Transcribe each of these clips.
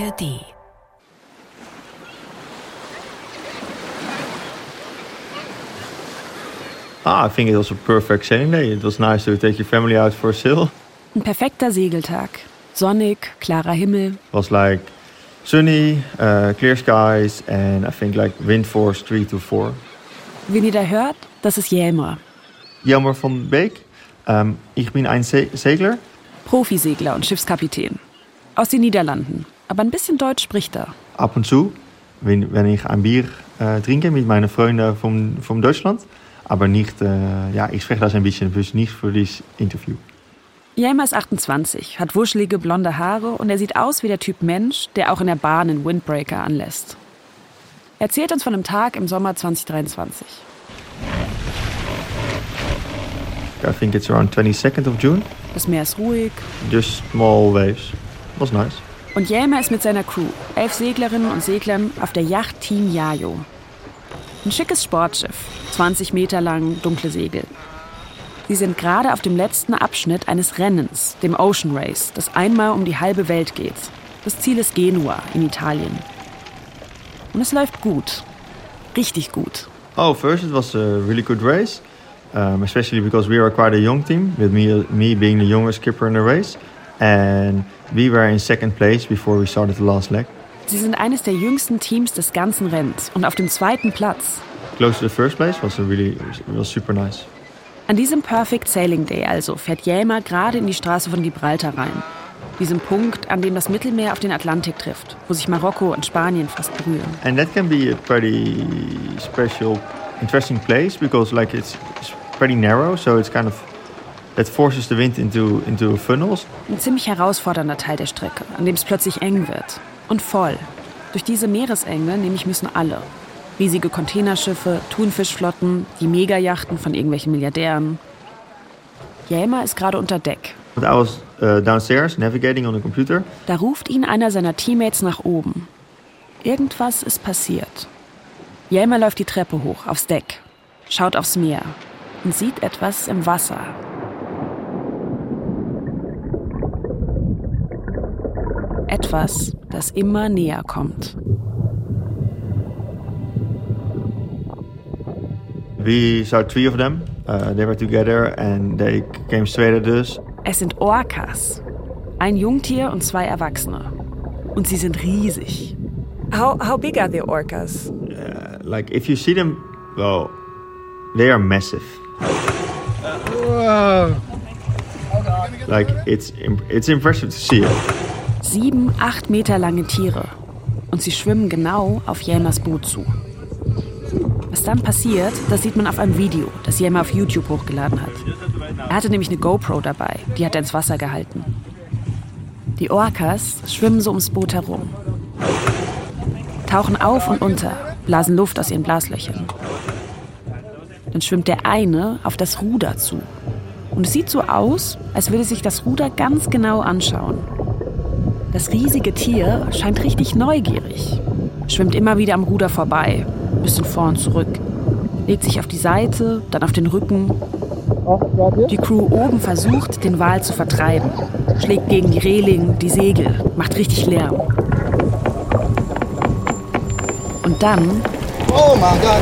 ARD. Ah, I think it was a perfect sailing day. It was nice to take your family out for a sail. Ein perfekter Segeltag. Sonnig, klarer Himmel. It was like sunny, uh, clear skies, and I think like wind force 3 to 4. Wen ihr da hört, das ist Jelmer. Jelmer van Beek. Um, ich bin ein Se Segler. Profisegler und Schiffskapitän. Aus den Niederlanden. Aber ein bisschen Deutsch spricht er. Ab und zu, wenn, wenn ich ein Bier äh, trinke mit meinen Freunden von, von Deutschland. Aber nicht, äh, ja, ich spreche das ein bisschen, nicht für dieses Interview. Jelmer ist 28, hat wuschelige blonde Haare und er sieht aus wie der Typ Mensch, der auch in der Bahn einen Windbreaker anlässt. Er erzählt uns von einem Tag im Sommer 2023. I think it's around 22nd of June. Das Meer ist ruhig. Just small waves. Was nice. Und Jelmer ist mit seiner Crew, elf Seglerinnen und Seglern, auf der Yacht Team Yayo. Ein schickes Sportschiff, 20 Meter lang, dunkle Segel. Sie sind gerade auf dem letzten Abschnitt eines Rennens, dem Ocean Race, das einmal um die halbe Welt geht. Das Ziel ist Genua in Italien. Und es läuft gut. Richtig gut. Oh, first it was a really good race. Um, especially because we are quite a young team, with me, me being the youngest skipper in the race. And we were in second place before we started the last leg. Sie sind eines der jüngsten Teams des ganzen Rennens und auf dem zweiten Platz. Close to the first place was really was super nice. An diesem Perfect Sailing Day also fährt Jelmer gerade in die Straße von Gibraltar rein. Diesem Punkt, an dem das Mittelmeer auf den Atlantik trifft, wo sich Marokko und Spanien fast berühren. And that can be a pretty special, interesting place because like it's, it's pretty narrow, so it's kind of that forces the wind into into funnels. Ein ziemlich herausfordernder Teil der Strecke, an dem es plötzlich eng wird und voll. Durch diese Meeresenge nämlich müssen alle. Riesige Containerschiffe, Thunfischflotten, die Megajachten von irgendwelchen Milliardären. Jelmer ist gerade unter Deck. I was uh, downstairs navigating on the computer. Da ruft ihn einer seiner Teammates nach oben. Irgendwas ist passiert. Jelmer läuft die Treppe hoch, aufs Deck, schaut aufs Meer und sieht etwas im Wasser. Etwas, das immer näher kommt. We saw three of them. Uh, they were together and they came straight at us. Es sind Orcas. Ein Jungtier und zwei Erwachsene. Und sie sind riesig. How, how big are the orcas? Uh, like if you see them, well, they are massive. Like it's it's impressive to see it. Sieben, acht Meter lange Tiere. Und sie schwimmen genau auf Jelmers Boot zu. Was dann passiert, das sieht man auf einem Video, das Jelmer auf YouTube hochgeladen hat. Er hatte nämlich eine GoPro dabei, die hat er ins Wasser gehalten. Die Orcas schwimmen so ums Boot herum. Tauchen auf und unter, blasen Luft aus ihren Blaslöchern. Dann schwimmt der eine auf das Ruder zu. Und es sieht so aus, als würde sich das Ruder ganz genau anschauen. Das riesige Tier scheint richtig neugierig. Schwimmt immer wieder am Ruder vorbei, ein bisschen vor und zurück. Legt sich auf die Seite, dann auf den Rücken. Die Crew oben versucht, den Wal zu vertreiben. Schlägt gegen die Reling, die Segel, macht richtig Lärm. Und dann Oh my God.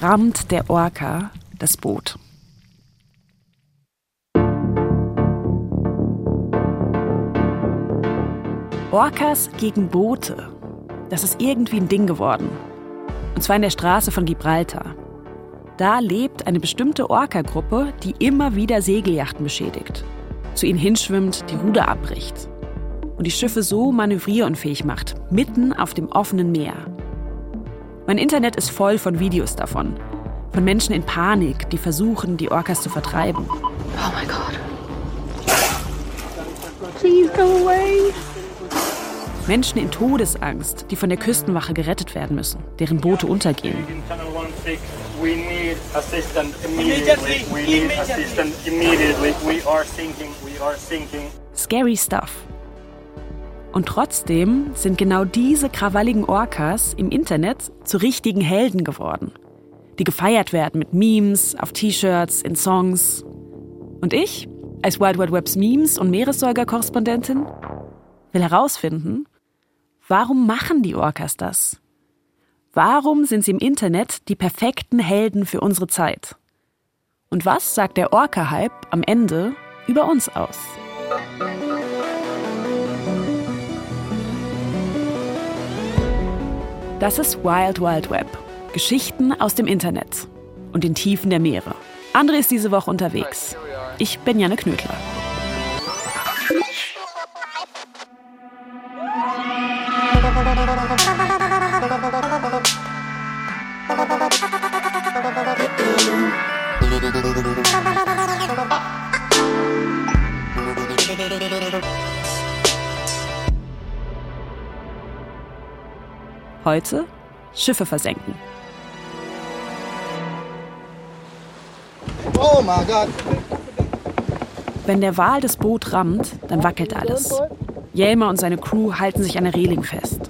rammt der Orca das Boot. Orcas gegen Boote. Das ist irgendwie ein Ding geworden. Und zwar in der Straße von Gibraltar. Da lebt eine bestimmte Orca-Gruppe, die immer wieder Segelyachten beschädigt. Zu ihnen hinschwimmt, die Ruder abbricht. Und die Schiffe so manövrierunfähig macht, mitten auf dem offenen Meer. Mein Internet ist voll von Videos davon. Von Menschen in Panik, die versuchen, die Orcas zu vertreiben. Oh my god. Please go away. Menschen in Todesangst, die von der Küstenwache gerettet werden müssen, deren Boote untergehen. Channel 16, we need assistance immediately. We need assistance immediately. We are sinking. We are sinking. Scary stuff. Und trotzdem sind genau diese krawalligen Orcas im Internet zu richtigen Helden geworden, die gefeiert werden mit Memes, auf T-Shirts, in Songs. Und ich, als Wild Wild Webs Memes- und Meeressäuger-Korrespondentin, will herausfinden, warum machen die Orcas das? Warum sind sie im Internet die perfekten Helden für unsere Zeit? Und was sagt der Orca-Hype am Ende über uns aus? Das ist Wild Wild Web. Geschichten aus dem Internet und den Tiefen der Meere. André ist diese Woche unterwegs. Ich bin Janne Knödler. Heute Schiffe versenken. Oh my God. Wenn der Wal das Boot rammt, dann wackelt alles. Jelmer und seine Crew halten sich an der Reling fest.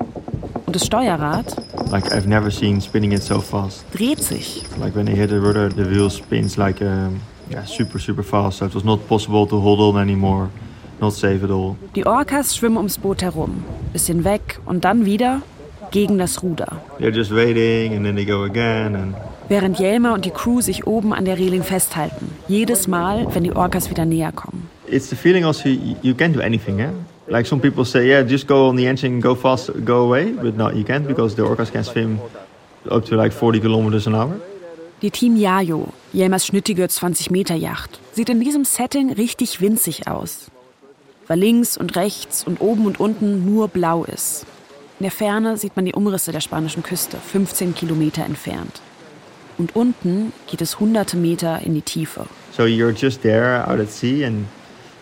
Und das Steuerrad Like I've never seen spinning it so fast. dreht sich. Like when they hit the rudder, the wheel spins like um, yeah, super super fast. So it was not possible to hold on anymore, not safe at all. Die Orcas schwimmen ums Boot herum, bisschen weg und dann wieder gegen das Ruder. They're just waiting and then they go again and Während Jelmer und die Crew sich oben an der Reling festhalten. Jedes Mal, wenn die Orcas wieder näher kommen. it's the feeling also you, you can't do anything, yeah. Like some people say, yeah, just go on the engine, go fast, go away, but no, you can't because the orcas can swim up to like 40 kilometers an hour. Die Team Yayo, Jelmers schnittige 20-Meter-Yacht, sieht in diesem Setting richtig winzig aus. Weil links und rechts und oben und unten nur blau ist. In der Ferne sieht man die Umrisse der spanischen Küste, 15 Kilometer entfernt. Und unten geht es hunderte Meter in die Tiefe. So you're just there out at sea and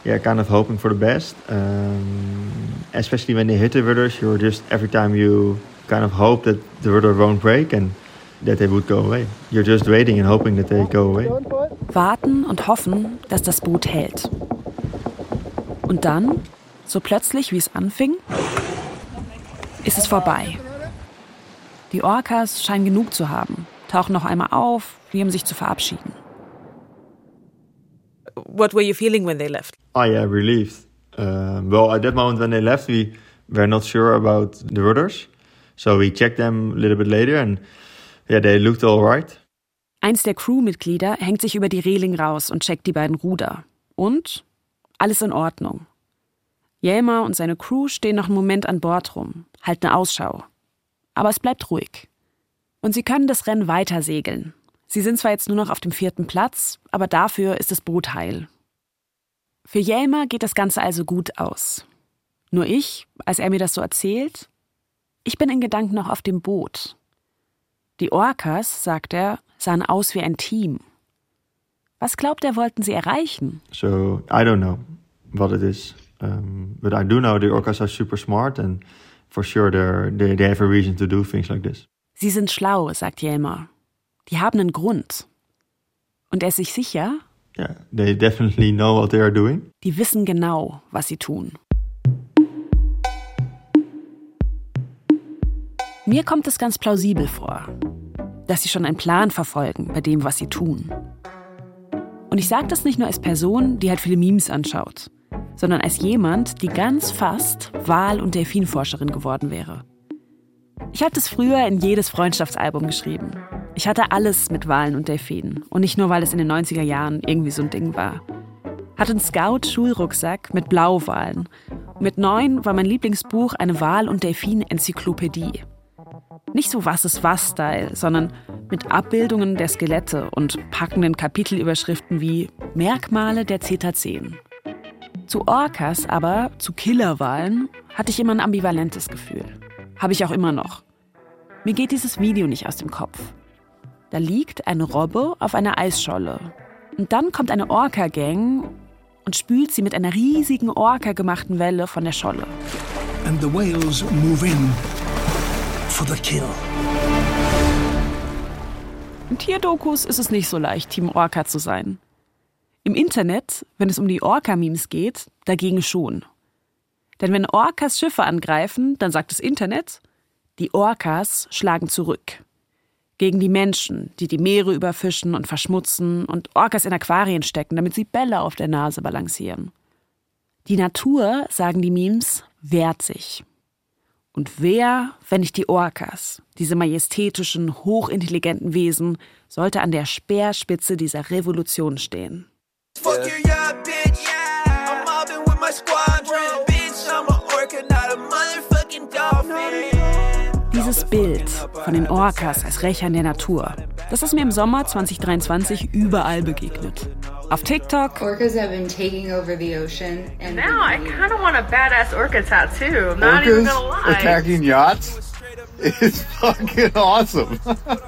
yeah, kind of hoping for the best. Um, especially when they hit the rudders, you're just every time you kind of hope that the rudder won't break and that they would go away. You're just waiting and hoping that they go away. Warten und hoffen, dass das Boot hält. Und dann, so plötzlich wie es anfing, ist es vorbei. Die Orcas scheinen genug zu haben, tauchen noch einmal auf, wie um sich zu verabschieden. What were you feeling when they left? Oh yeah, relieved. Um, well, at that moment when they left, we were not sure about the rudders, so we checked them a little bit later, and yeah, they looked all right. Eins der Crewmitglieder hängt sich über die Reling raus und checkt die beiden Ruder. Und alles in Ordnung. Jelmer und seine Crew stehen noch einen Moment an Bord rum, halten Ausschau. Aber es bleibt ruhig. Und sie können das Rennen weiter segeln. Sie sind zwar jetzt nur noch auf dem vierten Platz, aber dafür ist das Boot heil. Für Jelmer geht das Ganze also gut aus. Nur ich, als er mir das so erzählt, ich bin in Gedanken noch auf dem Boot. Die Orcas, sagt er, sahen aus wie ein Team. Was glaubt er, wollten sie erreichen? So I don't know what it is, um, but I do know the orcas are super smart, and for sure they're, they they have a reason to do things like this. Sie sind schlau, sagt Jelmer. Die haben einen Grund. Und er ist sich sicher, Yeah, they definitely know what they are doing. die wissen genau, was sie tun. Mir kommt es ganz plausibel vor, dass sie schon einen Plan verfolgen bei dem, was sie tun. Und ich sage das nicht nur als Person, die halt viele Memes anschaut, sondern als jemand, die ganz fast Wal- und Delfinforscherin geworden wäre. Ich habe das früher in jedes Freundschaftsalbum geschrieben. Ich hatte alles mit Walen und Delfinen. Und nicht nur, weil es in den 90er Jahren irgendwie so ein Ding war. Hatte einen Scout-Schulrucksack mit Blauwalen. Mit neun war mein Lieblingsbuch eine Wal- und Delfin-Enzyklopädie. Nicht so was ist was Style, sondern mit Abbildungen der Skelette und packenden Kapitelüberschriften wie Merkmale der Cetaceen. Zu Orcas, aber zu Killerwalen, hatte ich immer ein ambivalentes Gefühl. Habe ich auch immer noch. Mir geht dieses Video nicht aus dem Kopf. Da liegt eine Robbe auf einer Eisscholle. Und dann kommt eine Orca-Gang und spült sie mit einer riesigen Orca-gemachten Welle von der Scholle. And the whales move in for the kill. In Tierdokus ist es nicht so leicht, Team Orca zu sein. Im Internet, wenn es um die Orca-Memes geht, dagegen schon. Denn wenn Orcas Schiffe angreifen, dann sagt das Internet, die Orcas schlagen zurück. Gegen die Menschen, die die Meere überfischen und verschmutzen und Orcas in Aquarien stecken, damit sie Bälle auf der Nase balancieren. Die Natur, sagen die Memes, wehrt sich. Und wer, wenn nicht die Orcas, diese majestätischen, hochintelligenten Wesen, sollte an der Speerspitze dieser Revolution stehen? Fuck you, yeah, bitch. I'm mobbing with my squadron. Bitch, I'm a orca, not a motherfucking dolphin. Dieses Bild von den Orcas als Rächern der Natur, das ist mir im Sommer 2023 überall begegnet. Auf TikTok. Orcas have been taking over the ocean. And now I kind of want a badass orca tattoo. I'm not Orcas even gonna lie. attacking yachts? Is fucking awesome.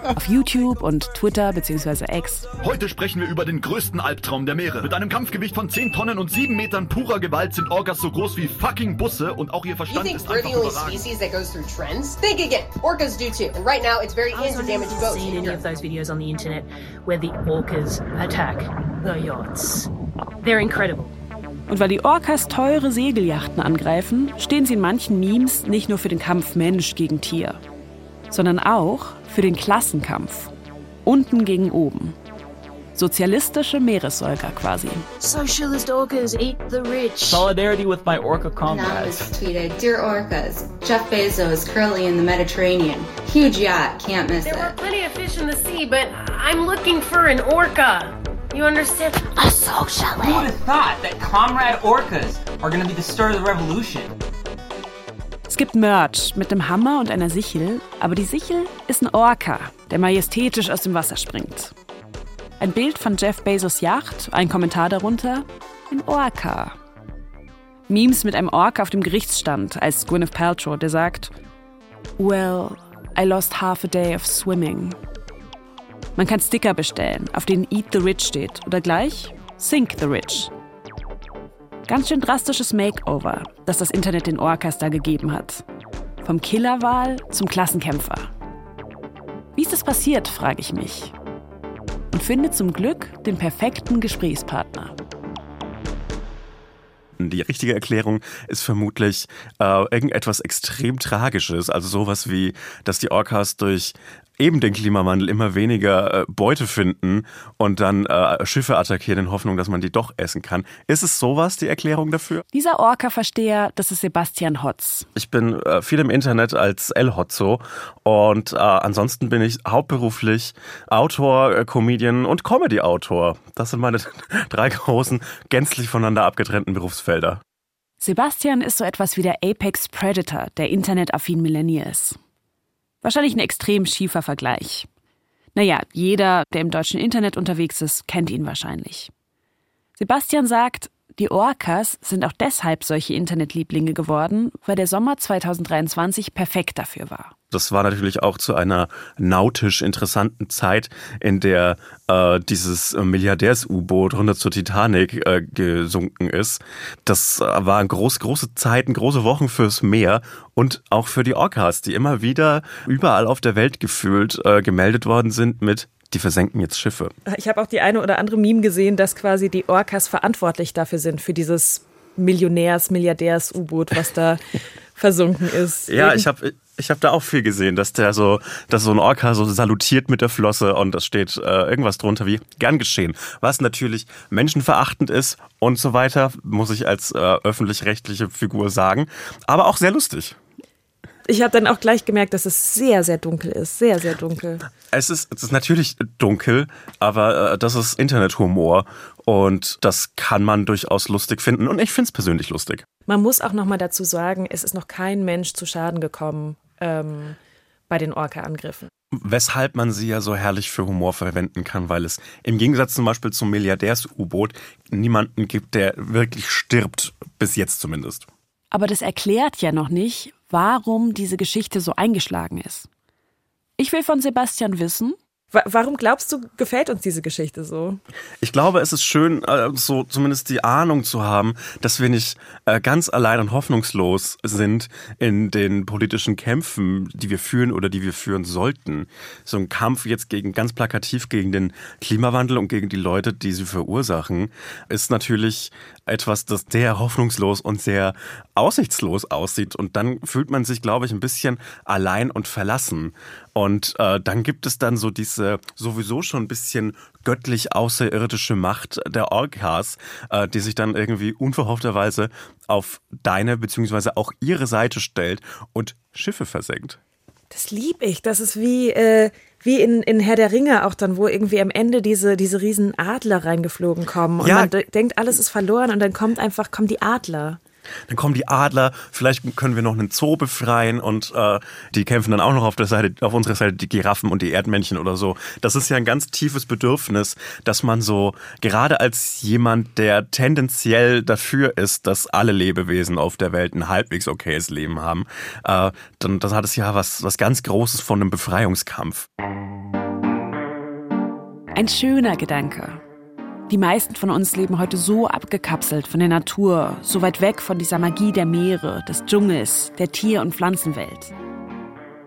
Auf YouTube und Twitter bzw. X. Heute sprechen wir über den größten Albtraum der Meere. Mit einem Kampfgewicht von 10 Tonnen und 7 Metern purer Gewalt sind Orcas so groß wie fucking Busse und auch ihr Verstand ist einfach überragend. species that goes through trends? Think again. Orcas do too. And right now it's very easy to damage boats. seen any of those videos on the internet where the orcas attack the yachts. They're incredible. Und weil die Orcas teure Segelyachten angreifen, stehen sie in manchen Memes nicht nur für den Kampf Mensch gegen Tier, sondern auch für den Klassenkampf. Unten gegen oben. Sozialistische Meeressäuger quasi. Socialist orcas eat the rich. Solidarity with my orca comrades. tweeted, Dear orcas, Jeff Bezos currently in the Mediterranean. Huge yacht, can't miss it. There were plenty of fish in the sea, but I'm looking for an orca. You understand? A socialist. Who would have thought that comrade orcas are gonna be the start of the revolution? Es gibt Merch mit einem Hammer und einer Sichel, aber die Sichel ist ein Orca, der majestätisch aus dem Wasser springt. Ein Bild von Jeff Bezos Yacht, ein Kommentar darunter, ein Orca. Memes mit einem Orca auf dem Gerichtsstand als Gwyneth Paltrow, der sagt, Well, I lost half a day of swimming. Man kann Sticker bestellen, auf denen Eat the Rich steht oder gleich Sink the Rich. Ganz schön drastisches Makeover, das das Internet den Orcas da gegeben hat. Vom Killerwahl zum Klassenkämpfer. Wie ist das passiert, frage ich mich. Und finde zum Glück den perfekten Gesprächspartner. Die richtige Erklärung ist vermutlich äh, irgendetwas extrem Tragisches, also sowas wie, dass die Orcas durch eben den Klimawandel immer weniger äh, Beute finden und dann äh, Schiffe attackieren in Hoffnung, dass man die doch essen kann. Ist es sowas die Erklärung dafür? Dieser Orca-Versteher, das ist Sebastian Hotz. Ich bin äh, viel im Internet als El Hotzo und äh, ansonsten bin ich hauptberuflich Autor, äh, Comedian und Comedy-Autor. Das sind meine drei großen, gänzlich voneinander abgetrennten Berufsfelder. Sebastian ist so etwas wie der Apex Predator der internetaffinen Millennials. Wahrscheinlich ein extrem schiefer Vergleich. Naja, jeder, der im deutschen Internet unterwegs ist, kennt ihn wahrscheinlich. Sebastian sagt, die Orcas sind auch deshalb solche Internetlieblinge geworden, weil der Sommer 2023 perfekt dafür war. Das war natürlich auch zu einer nautisch interessanten Zeit, in der äh, dieses Milliardärs-U-Boot runter zur Titanic äh, gesunken ist. Das äh, waren groß, große Zeiten, große Wochen fürs Meer und auch für die Orcas, die immer wieder überall auf der Welt gefühlt äh, gemeldet worden sind mit die versenken jetzt Schiffe. Ich habe auch die eine oder andere Meme gesehen, dass quasi die Orcas verantwortlich dafür sind, für dieses Millionärs-, Milliardärs-U-Boot, was da versunken ist. Ja, ich habe ich habe da auch viel gesehen, dass der so, dass so ein Orca so salutiert mit der Flosse und das steht äh, irgendwas drunter wie gern geschehen. Was natürlich menschenverachtend ist und so weiter, muss ich als äh, öffentlich-rechtliche Figur sagen, aber auch sehr lustig. Ich habe dann auch gleich gemerkt, dass es sehr, sehr dunkel ist. Sehr, sehr dunkel. Es ist, es ist natürlich dunkel, aber äh, das ist Internethumor und das kann man durchaus lustig finden und ich finde es persönlich lustig. Man muss auch noch mal dazu sagen, es ist noch kein Mensch zu Schaden gekommen ähm, bei den Orca-Angriffen. Weshalb man sie ja so herrlich für Humor verwenden kann, weil es im Gegensatz zum Beispiel zum Milliardärs-U-Boot niemanden gibt, der wirklich stirbt, bis jetzt zumindest. Aber das erklärt ja noch nicht, warum diese Geschichte so eingeschlagen ist. Ich will von Sebastian wissen, Warum glaubst du, gefällt uns diese Geschichte so? Ich glaube, es ist schön, äh, so zumindest die Ahnung zu haben, dass wir nicht äh, ganz allein und hoffnungslos sind in den politischen Kämpfen, die wir führen oder die wir führen sollten. So ein Kampf jetzt gegen ganz plakativ gegen den Klimawandel und gegen die Leute, die sie verursachen, ist natürlich etwas, das sehr hoffnungslos und sehr aussichtslos aussieht. Und dann fühlt man sich, glaube ich, ein bisschen allein und verlassen. Und äh, dann gibt es dann so diese sowieso schon ein bisschen göttlich außerirdische Macht der Orcas, äh, die sich dann irgendwie unverhoffterweise auf deine beziehungsweise auch ihre Seite stellt und Schiffe versenkt. Das lieb ich. Das ist wie, äh, wie in, in Herr der Ringe auch dann, wo irgendwie am Ende diese, diese riesen Adler reingeflogen kommen. Und ja. man denkt, alles ist verloren und dann kommt einfach, kommen die Adler. Dann kommen die Adler, vielleicht können wir noch einen Zoo befreien und äh, die kämpfen dann auch noch auf der Seite, auf unserer Seite die Giraffen und die Erdmännchen oder so. Das ist ja ein ganz tiefes Bedürfnis, dass man so, gerade als jemand, der tendenziell dafür ist, dass alle Lebewesen auf der Welt ein halbwegs okayes Leben haben, äh, dann das hat es ja was, was ganz Großes von einem Befreiungskampf. Ein schöner Gedanke. Die meisten von uns leben heute so abgekapselt von der Natur, so weit weg von dieser Magie der Meere, des Dschungels, der Tier- und Pflanzenwelt.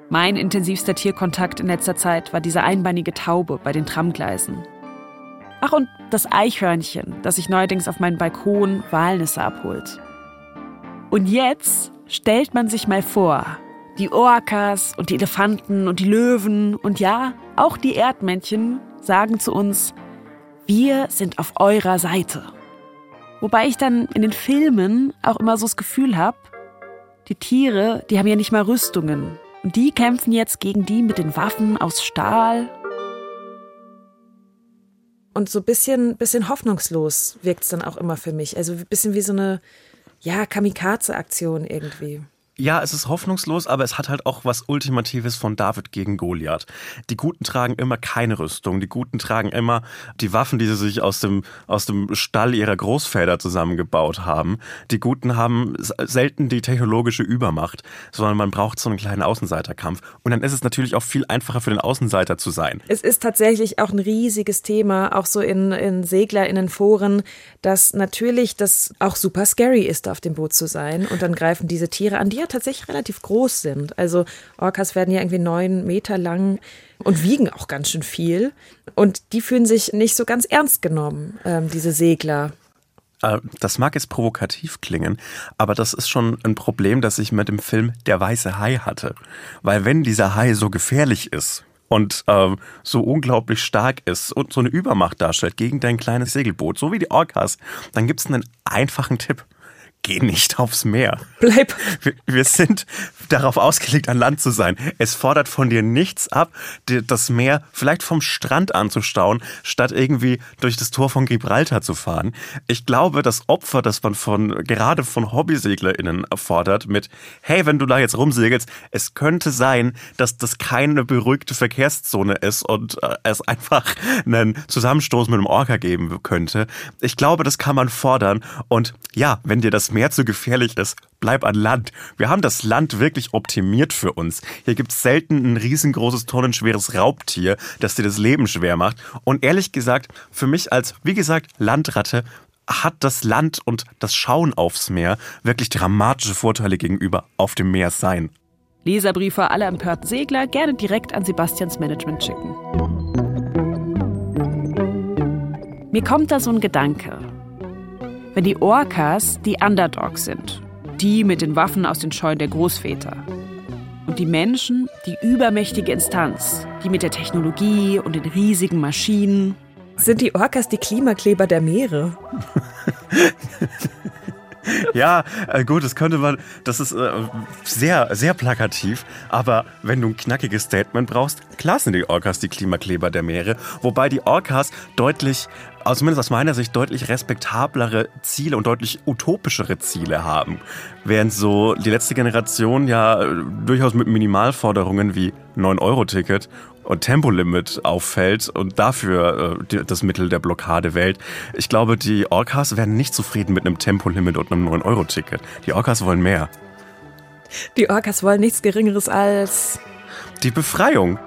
Mein intensivster Tierkontakt in letzter Zeit war diese einbeinige Taube bei den Tramgleisen. Ach, und das Eichhörnchen, das sich neuerdings auf meinen Balkon Walnüsse abholt. Und jetzt stellt man sich mal vor, die Orcas und die Elefanten und die Löwen und ja, auch die Erdmännchen sagen zu uns, wir sind auf eurer Seite. Wobei ich dann in den Filmen auch immer so das Gefühl habe, die Tiere, die haben ja nicht mal Rüstungen. Und die kämpfen jetzt gegen die mit den Waffen aus Stahl. Und so ein bisschen, bisschen hoffnungslos wirkt es dann auch immer für mich. Also ein bisschen wie so eine, ja, Kamikaze-Aktion irgendwie. Ja, es ist hoffnungslos, aber es hat halt auch was Ultimatives von David gegen Goliath. Die Guten tragen immer keine Rüstung. Die Guten tragen immer die Waffen, die sie sich aus dem, aus dem Stall ihrer Großväter zusammengebaut haben. Die Guten haben selten die technologische Übermacht, sondern man braucht so einen kleinen Außenseiterkampf. Und dann ist es natürlich auch viel einfacher für den Außenseiter zu sein. Es ist tatsächlich auch ein riesiges Thema, auch so in, in SeglerInnen-Foren, dass natürlich das auch super scary ist, auf dem Boot zu sein. Und dann greifen diese Tiere an, tatsächlich relativ groß sind. Also Orcas werden ja irgendwie neun Meter lang und wiegen auch ganz schön viel. Und die fühlen sich nicht so ganz ernst genommen, ähm, diese Segler. Äh, das mag jetzt provokativ klingen, aber das ist schon ein Problem, das ich mit dem Film Der weiße Hai hatte. Weil wenn dieser Hai so gefährlich ist, und äh, so unglaublich stark ist und so eine Übermacht darstellt gegen dein kleines Segelboot, so wie die Orcas, dann gibt es einen einfachen Tipp geh nicht aufs Meer. Bleib. Wir, wir, sind darauf ausgelegt, an Land zu sein. Es fordert von dir nichts ab, das Meer vielleicht vom Strand anzustauen, statt irgendwie durch das Tor von Gibraltar zu fahren. Ich glaube, das Opfer, das man von, gerade von HobbyseglerInnen fordert mit, hey, wenn du da jetzt rumsegelst, es könnte sein, dass das keine beruhigte Verkehrszone ist und äh, es einfach einen Zusammenstoß mit einem Orca geben könnte. Ich glaube, das kann man fordern und ja, wenn dir das Meer zu gefährlich ist, bleib an Land. Wir haben das Land wirklich optimiert für uns. Hier gibt es selten ein riesengroßes, tonnenschweres Raubtier, das dir das Leben schwer macht. Und ehrlich gesagt, für mich als, wie gesagt, Landratte hat das Land und das Schauen aufs Meer wirklich dramatische Vorteile gegenüber auf dem Meer sein. Leserbriefe aller empörten Segler gerne direkt an Sebastians Management schicken. Mir kommt da so ein Gedanke wenn die Orcas die Underdogs sind, die mit den Waffen aus den Scheunen der Großväter. Und die Menschen die übermächtige Instanz, die mit der Technologie und den riesigen Maschinen. Sind die Orcas die Klimakleber der Meere? ja, äh, gut, das könnte man, das ist äh, sehr, sehr plakativ, aber wenn du ein knackiges Statement brauchst, klar sind die Orcas die Klimakleber der Meere, wobei die Orcas deutlich also zumindest aus meiner Sicht deutlich respektablere Ziele und deutlich utopischere Ziele haben. Während so die letzte Generation ja äh, durchaus mit Minimalforderungen wie 9-Euro-Ticket und Tempolimit auffällt und dafür äh, das Mittel der Blockade wählt. Ich glaube, die Orcas werden nicht zufrieden mit einem Tempolimit und einem 9-Euro-Ticket. Die Orcas wollen mehr. Die Orcas wollen nichts Geringeres als... Die Befreiung.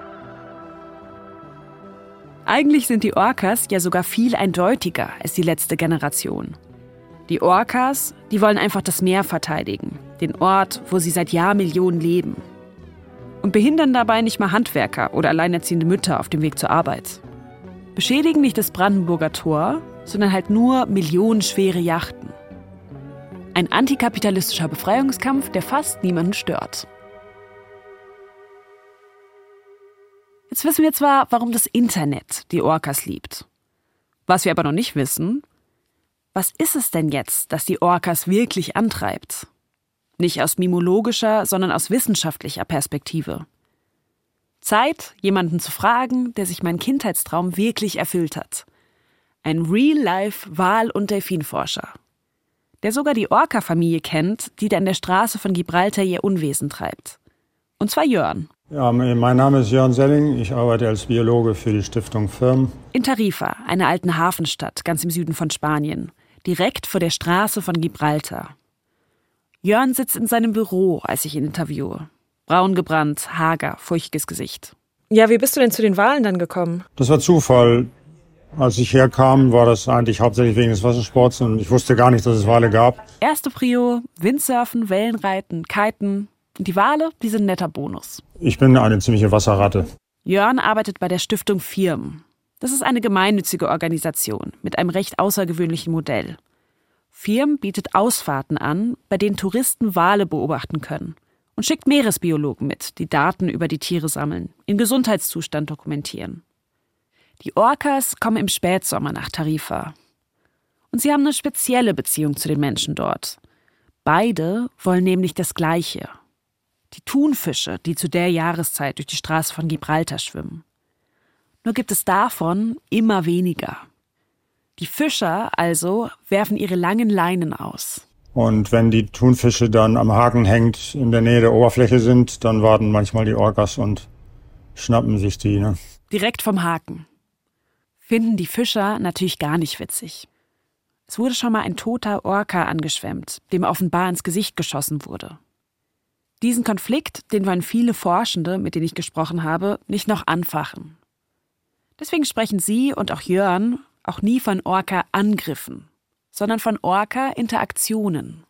Eigentlich sind die Orcas ja sogar viel eindeutiger als die letzte Generation. Die Orcas, die wollen einfach das Meer verteidigen, den Ort, wo sie seit Jahrmillionen leben. Und behindern dabei nicht mal Handwerker oder alleinerziehende Mütter auf dem Weg zur Arbeit. Beschädigen nicht das Brandenburger Tor, sondern halt nur millionenschwere Yachten. Ein antikapitalistischer Befreiungskampf, der fast niemanden stört. Jetzt wissen wir zwar, warum das Internet die Orcas liebt. Was wir aber noch nicht wissen, was ist es denn jetzt, das die Orcas wirklich antreibt? Nicht aus mimologischer, sondern aus wissenschaftlicher Perspektive. Zeit, jemanden zu fragen, der sich meinen Kindheitstraum wirklich erfüllt hat. Ein Real-Life-Wal- und Delfinforscher. Der sogar die Orca-Familie kennt, die da in der Straße von Gibraltar ihr Unwesen treibt. Und zwar Jörn. Ja, mein Name ist Jörn Selling. Ich arbeite als Biologe für die Stiftung Firm. In Tarifa, einer alten Hafenstadt ganz im Süden von Spanien, direkt vor der Straße von Gibraltar. Jörn sitzt in seinem Büro, als ich ihn interviewe. Braun gebrannt, hager, furchtiges Gesicht. Ja, wie bist du denn zu den Wahlen dann gekommen? Das war Zufall. Als ich herkam, war das eigentlich hauptsächlich wegen des Wassersports und ich wusste gar nicht, dass es Wale gab. Erste Prio, Windsurfen, Wellenreiten, Kiten. Und die Wale, die sind ein netter Bonus. Ich bin eine ziemliche Wasserratte. Jörn arbeitet bei der Stiftung Firm. Das ist eine gemeinnützige Organisation mit einem recht außergewöhnlichen Modell. Firm bietet Ausfahrten an, bei denen Touristen Wale beobachten können und schickt Meeresbiologen mit, die Daten über die Tiere sammeln, ihren Gesundheitszustand dokumentieren. Die Orcas kommen im Spätsommer nach Tarifa. Und sie haben eine spezielle Beziehung zu den Menschen dort. Beide wollen nämlich das Gleiche. Die Thunfische, die zu der Jahreszeit durch die Straße von Gibraltar schwimmen. Nur gibt es davon immer weniger. Die Fischer also werfen ihre langen Leinen aus. Und wenn die Thunfische dann am Haken hängt in der Nähe der Oberfläche sind, dann warten manchmal die Orcas und schnappen sich die. Ne? Direkt vom Haken. Finden die Fischer natürlich gar nicht witzig. Es wurde schon mal ein toter Orca angeschwemmt, dem offenbar ins Gesicht geschossen wurde. Diesen Konflikt, den wollen viele Forschende, mit denen ich gesprochen habe, nicht noch anfachen. Deswegen sprechen Sie und auch Jörn auch nie von Orca-Angriffen, sondern von Orca-Interaktionen.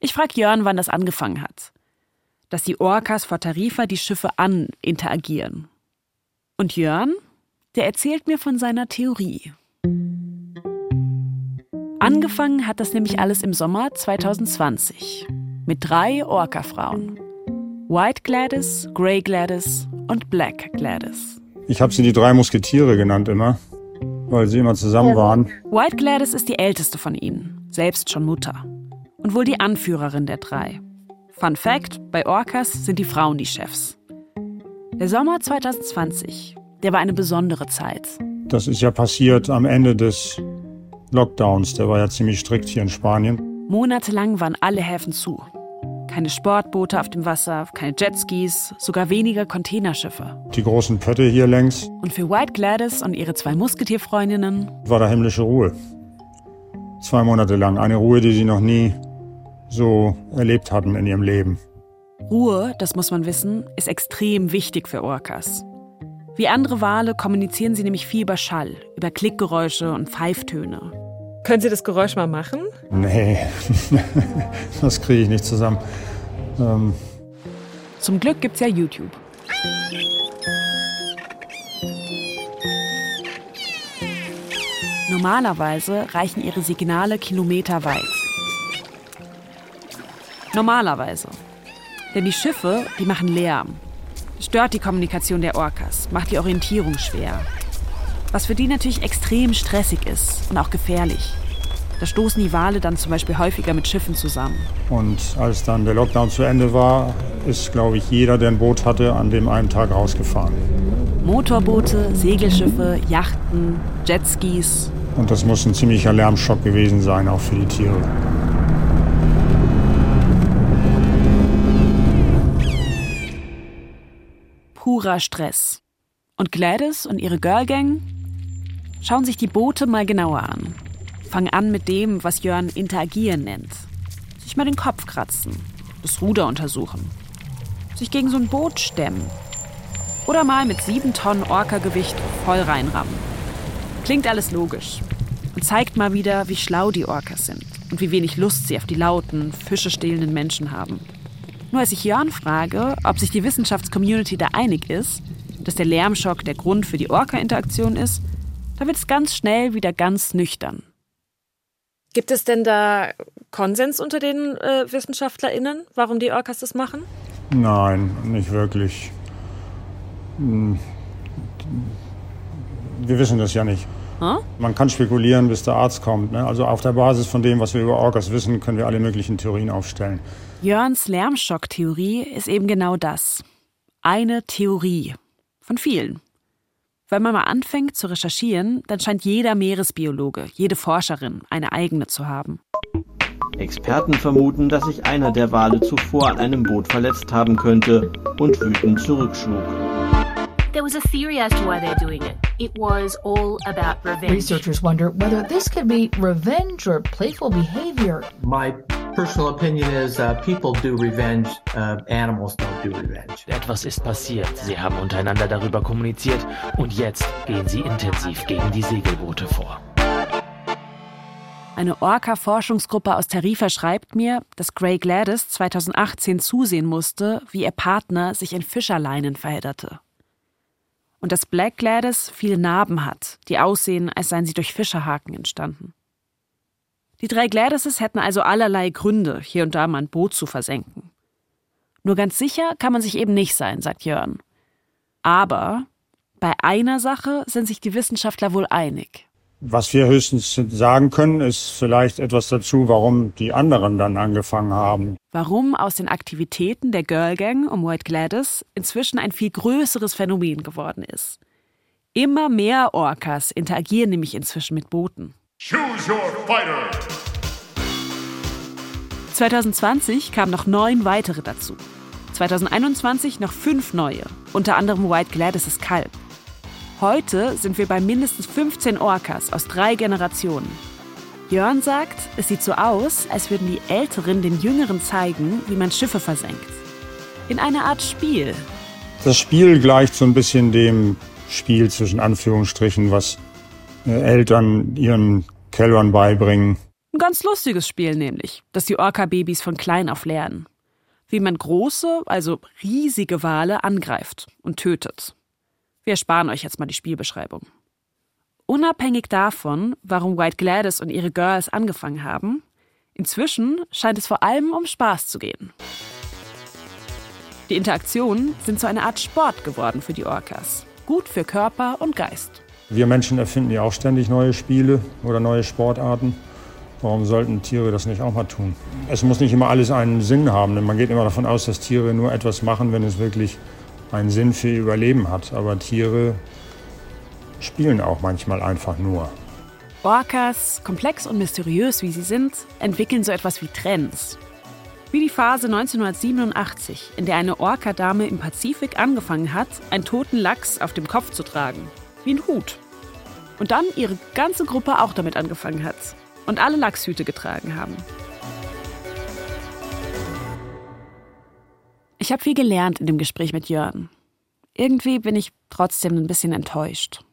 Ich frage Jörn, wann das angefangen hat. Dass die Orcas vor Tarifa die Schiffe an interagieren. Und Jörn, der erzählt mir von seiner Theorie. Angefangen hat das nämlich alles im Sommer 2020 mit drei Orca-Frauen. White Gladys, Grey Gladys und Black Gladys. Ich habe sie die drei Musketiere genannt immer, weil sie immer zusammen waren. White Gladys ist die älteste von ihnen, selbst schon Mutter. Und wohl die Anführerin der drei. Fun Fact: Bei Orcas sind die Frauen die Chefs. Der Sommer 2020, der war eine besondere Zeit. Das ist ja passiert am Ende des Lockdowns. Der war ja ziemlich strikt hier in Spanien. Monatelang waren alle Häfen zu. Keine Sportboote auf dem Wasser, keine Jetskis, sogar weniger Containerschiffe. Die großen Pötte hier längs. Und für White Gladys und ihre zwei Musketierfreundinnen war da himmlische Ruhe. Zwei Monate lang. Eine Ruhe, die sie noch nie so erlebt hatten in ihrem Leben. Ruhe, das muss man wissen, ist extrem wichtig für Orcas. Wie andere Wale kommunizieren sie nämlich viel über Schall, über Klickgeräusche und Pfeiftöne. Können Sie das Geräusch mal machen? Nee, das kriege ich nicht zusammen. Ähm. Zum Glück gibt's ja YouTube. Normalerweise reichen ihre Signale kilometerweit. Normalerweise. Denn die Schiffe, die machen Lärm. Stört die Kommunikation der Orcas, macht die Orientierung schwer. Was für die natürlich extrem stressig ist und auch gefährlich. Da stoßen die Wale dann zum Beispiel häufiger mit Schiffen zusammen. Und als dann der Lockdown zu Ende war, ist, glaube ich, jeder, der ein Boot hatte, an dem einen Tag rausgefahren. Motorboote, Segelschiffe, Yachten, Jetskis. Und das muss ein ziemlicher Lärmschock gewesen sein, auch für die Tiere. Purer Stress. Und Gladys und ihre Girlgang schauen sich die Boote mal genauer an. Fangen an mit dem, was Jörn interagieren nennt. Sich mal den Kopf kratzen, das Ruder untersuchen, sich gegen so ein Boot stemmen. Oder mal mit sieben Tonnen Orca-Gewicht voll reinrammen. Klingt alles logisch und zeigt mal wieder, wie schlau die Orcas sind und wie wenig Lust sie auf die lauten, Fische stehlenden Menschen haben. Nur als ich Jörn frage, ob sich die Wissenschaftscommunity da einig ist, dass der Lärmschock der Grund für die Orca-Interaktion ist, da wird es ganz schnell wieder ganz nüchtern. Gibt es denn da Konsens unter den äh, WissenschaftlerInnen, warum die Orcas das machen? Nein, nicht wirklich. Hm. Wir wissen das ja nicht. Hm? Man kann spekulieren, bis der Arzt kommt. Ne? Also auf der Basis von dem, was wir über Orcas wissen, können wir alle möglichen Theorien aufstellen. Jörns Lärmschock-Theorie ist eben genau das. Eine Theorie. Von vielen. Wenn man mal anfängt zu recherchieren, dann scheint jeder Meeresbiologe, jede Forscherin eine eigene zu haben. Experten vermuten, dass sich einer der Wale zuvor an einem Boot verletzt haben könnte und wütend zurückschlug. There was a theory as to why they're doing it. It was all about revenge. Researchers wonder whether this could be revenge or playful behavior. My personal opinion is uh, people do revenge, uh, animals don't do revenge. Etwas ist passiert. Sie haben untereinander darüber kommuniziert und jetzt gehen sie intensiv gegen die Segelboote vor. Eine Orca-Forschungsgruppe aus Tarifa schreibt mir, dass Gray Gladys 2018 zusehen musste, wie ihr Partner sich in Fischerleinen verhedderte und dass Black Gladys viele Narben hat, die aussehen, als seien sie durch Fischerhaken entstanden. Die drei Gladyses hätten also allerlei Gründe, hier und da mal ein Boot zu versenken. Nur ganz sicher kann man sich eben nicht sein, sagt Jörn. Aber bei einer Sache sind sich die Wissenschaftler wohl einig. Was wir höchstens sagen können, ist vielleicht etwas dazu, warum die anderen dann angefangen haben. Warum aus den Aktivitäten der Girl Gang um White Gladys inzwischen ein viel größeres Phänomen geworden ist. Immer mehr Orcas interagieren nämlich inzwischen mit Booten. Choose your fighter! 2020 kamen noch neun weitere dazu. 2021 noch fünf neue, unter anderem White Gladys' Kalb. Heute sind wir bei mindestens 15 Orcas aus drei Generationen. Jörn sagt, es sieht so aus, als würden die Älteren den Jüngeren zeigen, wie man Schiffe versenkt. In einer Art Spiel. Das Spiel gleicht so ein bisschen dem Spiel zwischen Anführungsstrichen, was äh, Eltern ihren Kälbern beibringen. Ein ganz lustiges Spiel nämlich, das die Orca-Babys von klein auf lernen. Wie man große, also riesige Wale angreift und tötet. Wir sparen euch jetzt mal die Spielbeschreibung. Unabhängig davon, warum White Gladys und ihre Girls angefangen haben, inzwischen scheint es vor allem um Spaß zu gehen. Die Interaktionen sind so eine Art Sport geworden für die Orcas. Gut für Körper und Geist. Wir Menschen erfinden ja auch ständig neue Spiele oder neue Sportarten. Warum sollten Tiere das nicht auch mal tun? Es muss nicht immer alles einen Sinn haben, denn man geht immer davon aus, dass Tiere nur etwas machen, wenn es wirklich einen Sinn für Überleben hat. Aber Tiere spielen auch manchmal einfach nur. Orcas, komplex und mysteriös wie sie sind, entwickeln so etwas wie Trends. Wie die Phase 1987, in der eine Orca-Dame im Pazifik angefangen hat, einen toten Lachs auf dem Kopf zu tragen. Wie ein Hut. Und dann ihre ganze Gruppe auch damit angefangen hat. Und alle Lachshüte getragen haben. Ich habe viel gelernt in dem Gespräch mit Jörn. Irgendwie bin ich trotzdem ein bisschen enttäuscht.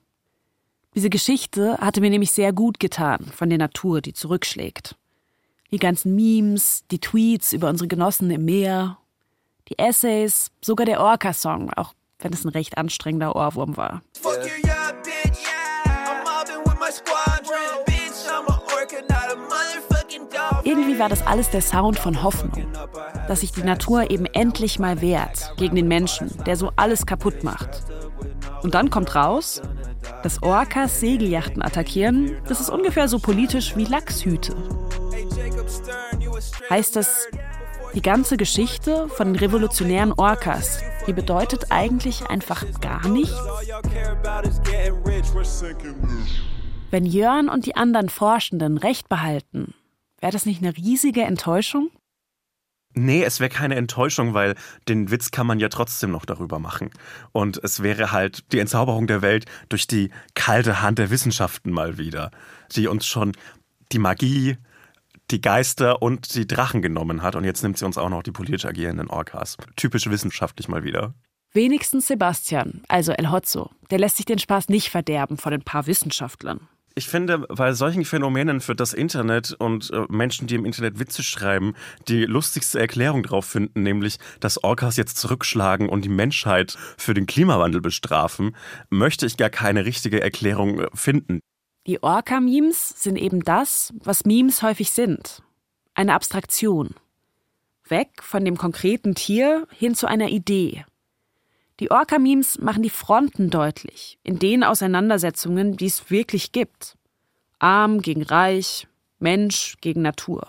Diese Geschichte hatte mir nämlich sehr gut getan von der Natur, die zurückschlägt. Die ganzen Memes, die Tweets über unsere Genossen im Meer, die Essays, sogar der Orca-Song, auch wenn es ein recht anstrengender Ohrwurm war. War das alles der Sound von Hoffnung, dass sich die Natur eben endlich mal wehrt gegen den Menschen, der so alles kaputt macht. Und dann kommt raus, dass Orcas Segelyachten attackieren, das ist ungefähr so politisch wie Lachshüte. Heißt das, die ganze Geschichte von den revolutionären Orcas, die bedeutet eigentlich einfach gar nichts? Wenn Jörn und die anderen Forschenden recht behalten, Wäre das nicht eine riesige Enttäuschung? Nee, es wäre keine Enttäuschung, weil den Witz kann man ja trotzdem noch darüber machen. Und es wäre halt die Entzauberung der Welt durch die kalte Hand der Wissenschaften mal wieder, die uns schon die Magie, die Geister und die Drachen genommen hat. Und jetzt nimmt sie uns auch noch die politisch agierenden Orcas. Typisch wissenschaftlich mal wieder. Wenigstens Sebastian, also El Hotzo, der lässt sich den Spaß nicht verderben von ein paar Wissenschaftlern. Ich finde, bei solchen Phänomenen für das Internet und äh, Menschen, die im Internet Witze schreiben, die lustigste Erklärung darauf finden, nämlich, dass Orcas jetzt zurückschlagen und die Menschheit für den Klimawandel bestrafen, möchte ich gar keine richtige Erklärung äh, finden. Die Orca-Memes sind eben das, was Memes häufig sind. eine Abstraktion. Weg von dem konkreten Tier hin zu einer Idee. Die Orca-Memes machen die Fronten deutlich, in den Auseinandersetzungen, die es wirklich gibt. Arm gegen Reich, Mensch gegen Natur.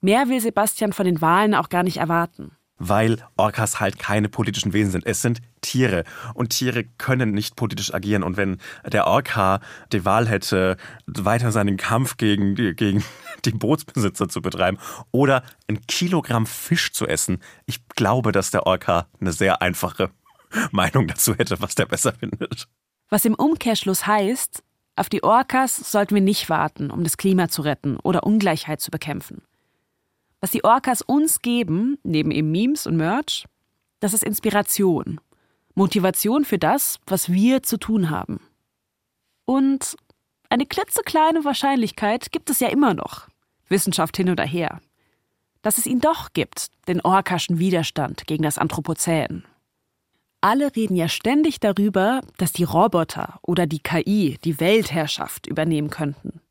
Mehr will Sebastian von den Wahlen auch gar nicht erwarten weil Orcas halt keine politischen Wesen sind. Es sind Tiere und Tiere können nicht politisch agieren. Und wenn der Orca die Wahl hätte, weiter seinen Kampf gegen, gegen die Bootsbesitzer zu betreiben oder ein Kilogramm Fisch zu essen, ich glaube, dass der Orca eine sehr einfache Meinung dazu hätte, was der besser findet. Was im Umkehrschluss heißt, auf die Orcas sollten wir nicht warten, um das Klima zu retten oder Ungleichheit zu bekämpfen. Was die Orcas uns geben, neben eben Memes und Merch, das ist Inspiration. Motivation für das, was wir zu tun haben. Und eine klitzekleine Wahrscheinlichkeit gibt es ja immer noch. Wissenschaft hin oder her. Dass es ihn doch gibt, den orkaschen Widerstand gegen das Anthropozän. Alle reden ja ständig darüber, dass die Roboter oder die KI die Weltherrschaft übernehmen könnten.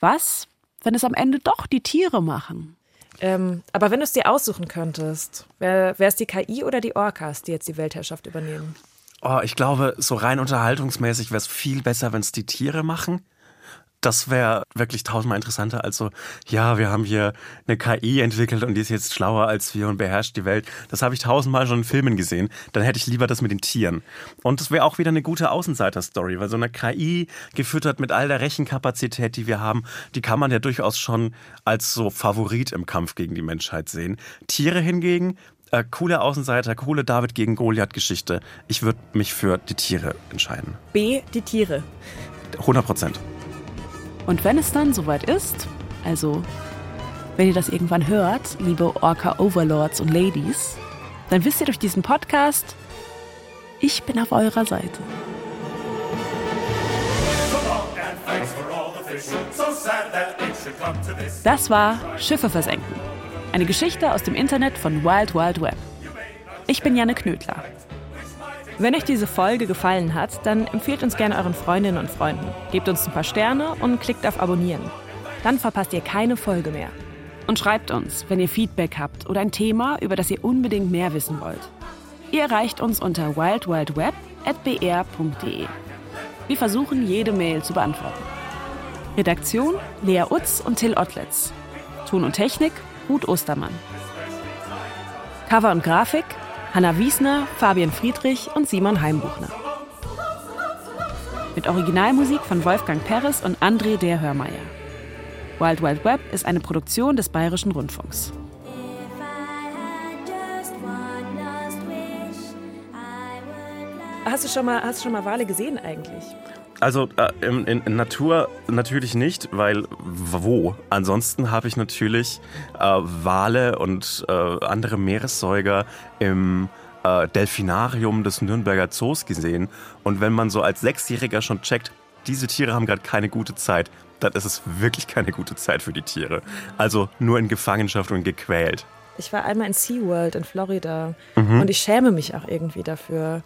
Was, wenn es am Ende doch die Tiere machen? Ähm, aber wenn du es dir aussuchen könntest, wäre es die KI oder die Orcas, die jetzt die Weltherrschaft übernehmen? Oh, ich glaube, so rein unterhaltungsmäßig wäre es viel besser, wenn es die Tiere machen das wäre wirklich tausendmal interessanter als so, ja, wir haben hier eine KI entwickelt und die ist jetzt schlauer als wir und beherrscht die Welt. Das habe ich tausendmal schon in Filmen gesehen. Dann hätte ich lieber das mit den Tieren. Und das wäre auch wieder eine gute Außenseiter-Story, weil so eine KI gefüttert mit all der Rechenkapazität, die wir haben, die kann man ja durchaus schon als so Favorit im Kampf gegen die Menschheit sehen. Tiere hingegen, äh, coole Außenseiter, coole David gegen Goliath-Geschichte. Ich würde mich für die Tiere entscheiden. B, die Tiere. 100 Prozent. Und wenn es dann soweit ist, also wenn ihr das irgendwann hört, liebe Orca-Overlords und Ladies, dann wisst ihr durch diesen Podcast, ich bin auf eurer Seite. Das war Schiffe versenken. Eine Geschichte aus dem Internet von Wild Wild Web. Ich bin Janne Knödler. Wenn euch diese Folge gefallen hat, dann empfehlt uns gerne euren Freundinnen und Freunden. Gebt uns ein paar Sterne und klickt auf Abonnieren. Dann verpasst ihr keine Folge mehr. Und schreibt uns, wenn ihr Feedback habt oder ein Thema, über das ihr unbedingt mehr wissen wollt. Ihr erreicht uns unter wildwildweb.br.de. Wir versuchen, jede Mail zu beantworten. Redaktion Lea Utz und Till Ottlitz. Ton und Technik Ruth Ostermann. Cover und Grafik Hanna Wiesner, Fabian Friedrich und Simon Heimbuchner. Mit Originalmusik von Wolfgang Peres und André der Hörmeier. Wild Wild Web ist eine Produktion des Bayerischen Rundfunks. Hast du schon mal, hast du schon mal Wale gesehen eigentlich? Also äh, in, in, Natur natürlich nicht, weil wo? Ansonsten habe ich natürlich äh, Wale und äh, andere Meeressäuger im äh, Delfinarium des Nürnberger Zoos gesehen. Und wenn man so als Sechsjähriger schon checkt, diese Tiere haben gerade keine gute Zeit, dann ist es wirklich keine gute Zeit für die Tiere. Also nur in Gefangenschaft und gequält. Ich war einmal in SeaWorld in Florida mhm. und ich schäme mich auch irgendwie dafür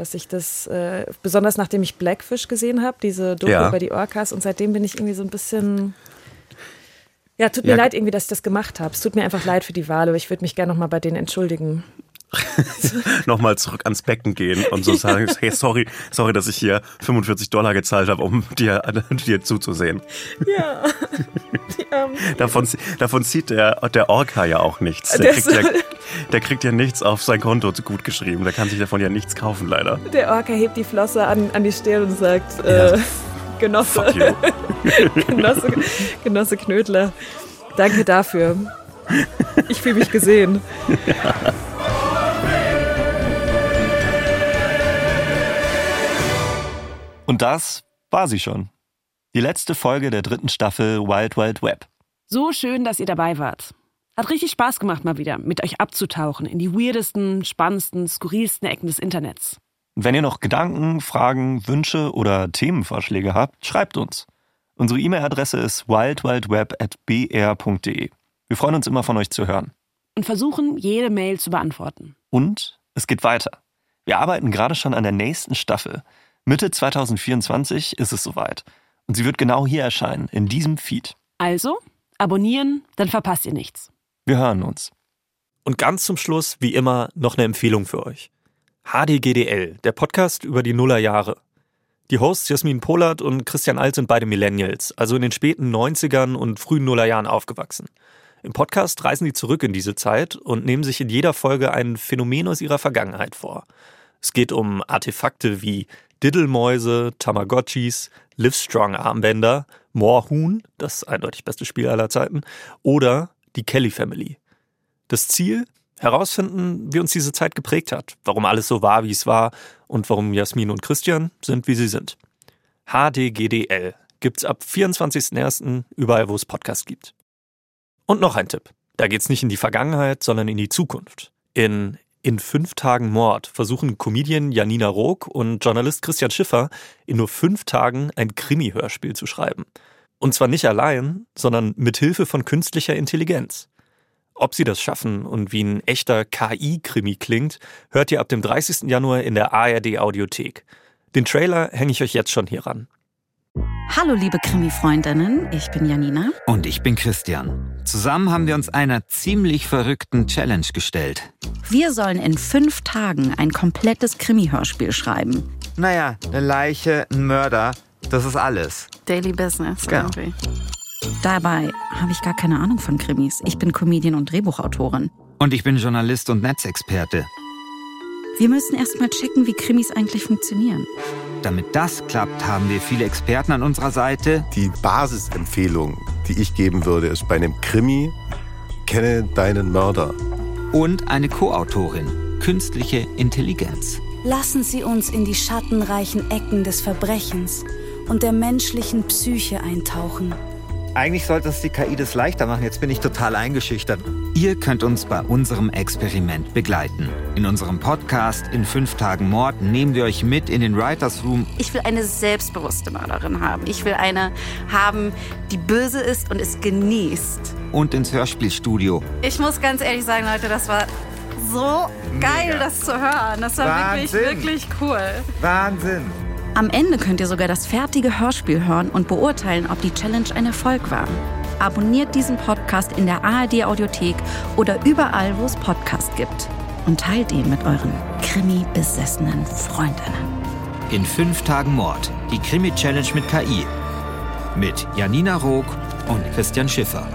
dass ich das, äh, besonders nachdem ich Blackfish gesehen habe, diese Doku ja. über die Orcas und seitdem bin ich irgendwie so ein bisschen, ja, tut mir ja. leid irgendwie, dass ich das gemacht habe. Es tut mir einfach leid für die Wale, aber ich würde mich gerne nochmal bei denen entschuldigen. nochmal zurück ans Becken gehen und so sagen, hey, sorry, sorry, dass ich hier 45 Dollar gezahlt habe, um dir, dir zuzusehen. Ja. davon, davon zieht der, der Orca ja auch nichts. Der, kriegt ja, der kriegt ja nichts auf sein Konto gut geschrieben. Der kann sich davon ja nichts kaufen, leider. Der Orca hebt die Flosse an, an die Stirn und sagt, äh, ja. Genosse, Genosse, Genosse Knödler, danke dafür. Ich fühle mich gesehen. Ja. Und das war sie schon. Die letzte Folge der dritten Staffel Wild Wild Web. So schön, dass ihr dabei wart. Hat richtig Spaß gemacht, mal wieder mit euch abzutauchen in die weirdesten, spannendsten, skurrilsten Ecken des Internets. Wenn ihr noch Gedanken, Fragen, Wünsche oder Themenvorschläge habt, schreibt uns. Unsere E-Mail-Adresse ist wildwildweb.br.de. Wir freuen uns immer von euch zu hören. Und versuchen, jede Mail zu beantworten. Und es geht weiter. Wir arbeiten gerade schon an der nächsten Staffel. Mitte 2024 ist es soweit. Und sie wird genau hier erscheinen, in diesem Feed. Also, Abonnieren, dann verpasst ihr nichts. Wir hören uns. Und ganz zum Schluss, wie immer, noch eine Empfehlung für euch. HDGDL, der Podcast über die Nullerjahre. Die Hosts Jasmin Pollard und Christian Alt sind beide Millennials, also in den späten 90ern und frühen Nullerjahren aufgewachsen. Im Podcast reisen die zurück in diese Zeit und nehmen sich in jeder Folge ein Phänomen aus ihrer Vergangenheit vor. Es geht um Artefakte wie Diddlemäuse, Tamagotchis, Livestrong-Armbänder, Moorhuhn, das eindeutig beste Spiel aller Zeiten, oder die Kelly Family. Das Ziel? Herausfinden, wie uns diese Zeit geprägt hat, warum alles so war, wie es war und warum Jasmin und Christian sind, wie sie sind. HDGDL gibt's ab 24.01. überall, wo es Podcasts gibt. Und noch ein Tipp. Da geht's nicht in die Vergangenheit, sondern in die Zukunft. In in fünf Tagen Mord versuchen Comedian Janina Rook und Journalist Christian Schiffer in nur fünf Tagen ein Krimi-Hörspiel zu schreiben. Und zwar nicht allein, sondern mit Hilfe von künstlicher Intelligenz. Ob sie das schaffen und wie ein echter KI-Krimi klingt, hört ihr ab dem 30. Januar in der ARD Audiothek. Den Trailer hänge ich euch jetzt schon hier ran. Hallo liebe Krimi-Freundinnen, ich bin Janina. Und ich bin Christian. Zusammen haben wir uns einer ziemlich verrückten Challenge gestellt. Wir sollen in fünf Tagen ein komplettes Krimi-Hörspiel schreiben. Naja, eine Leiche, ein Mörder, das ist alles. Daily Business genau. irgendwie. Dabei habe ich gar keine Ahnung von Krimis. Ich bin Comedian und Drehbuchautorin. Und ich bin Journalist und Netzexperte. Wir müssen erst mal checken, wie Krimis eigentlich funktionieren. Damit das klappt, haben wir viele Experten an unserer Seite. Die Basisempfehlung, die ich geben würde, ist bei einem Krimi, kenne deinen Mörder. Und eine Co-Autorin, künstliche Intelligenz. Lassen Sie uns in die schattenreichen Ecken des Verbrechens und der menschlichen Psyche eintauchen. Eigentlich sollte es die KI das leichter machen. Jetzt bin ich total eingeschüchtert. Ihr könnt uns bei unserem Experiment begleiten. In unserem Podcast In fünf Tagen Mord nehmen wir euch mit in den Writers Room. Ich will eine selbstbewusste Mörderin haben. Ich will eine haben, die böse ist und es genießt. Und ins Hörspielstudio. Ich muss ganz ehrlich sagen, Leute, das war so geil, Mega. das zu hören. Das war Wahnsinn. wirklich, wirklich cool. Wahnsinn. Am Ende könnt ihr sogar das fertige Hörspiel hören und beurteilen, ob die Challenge ein Erfolg war. Abonniert diesen Podcast in der ARD Audiothek oder überall, wo es Podcasts gibt. Und teilt ihn mit euren Krimi-besessenen Freundinnen. In fünf Tagen Mord. Die Krimi-Challenge mit KI. Mit Janina Rook und Christian Schiffer.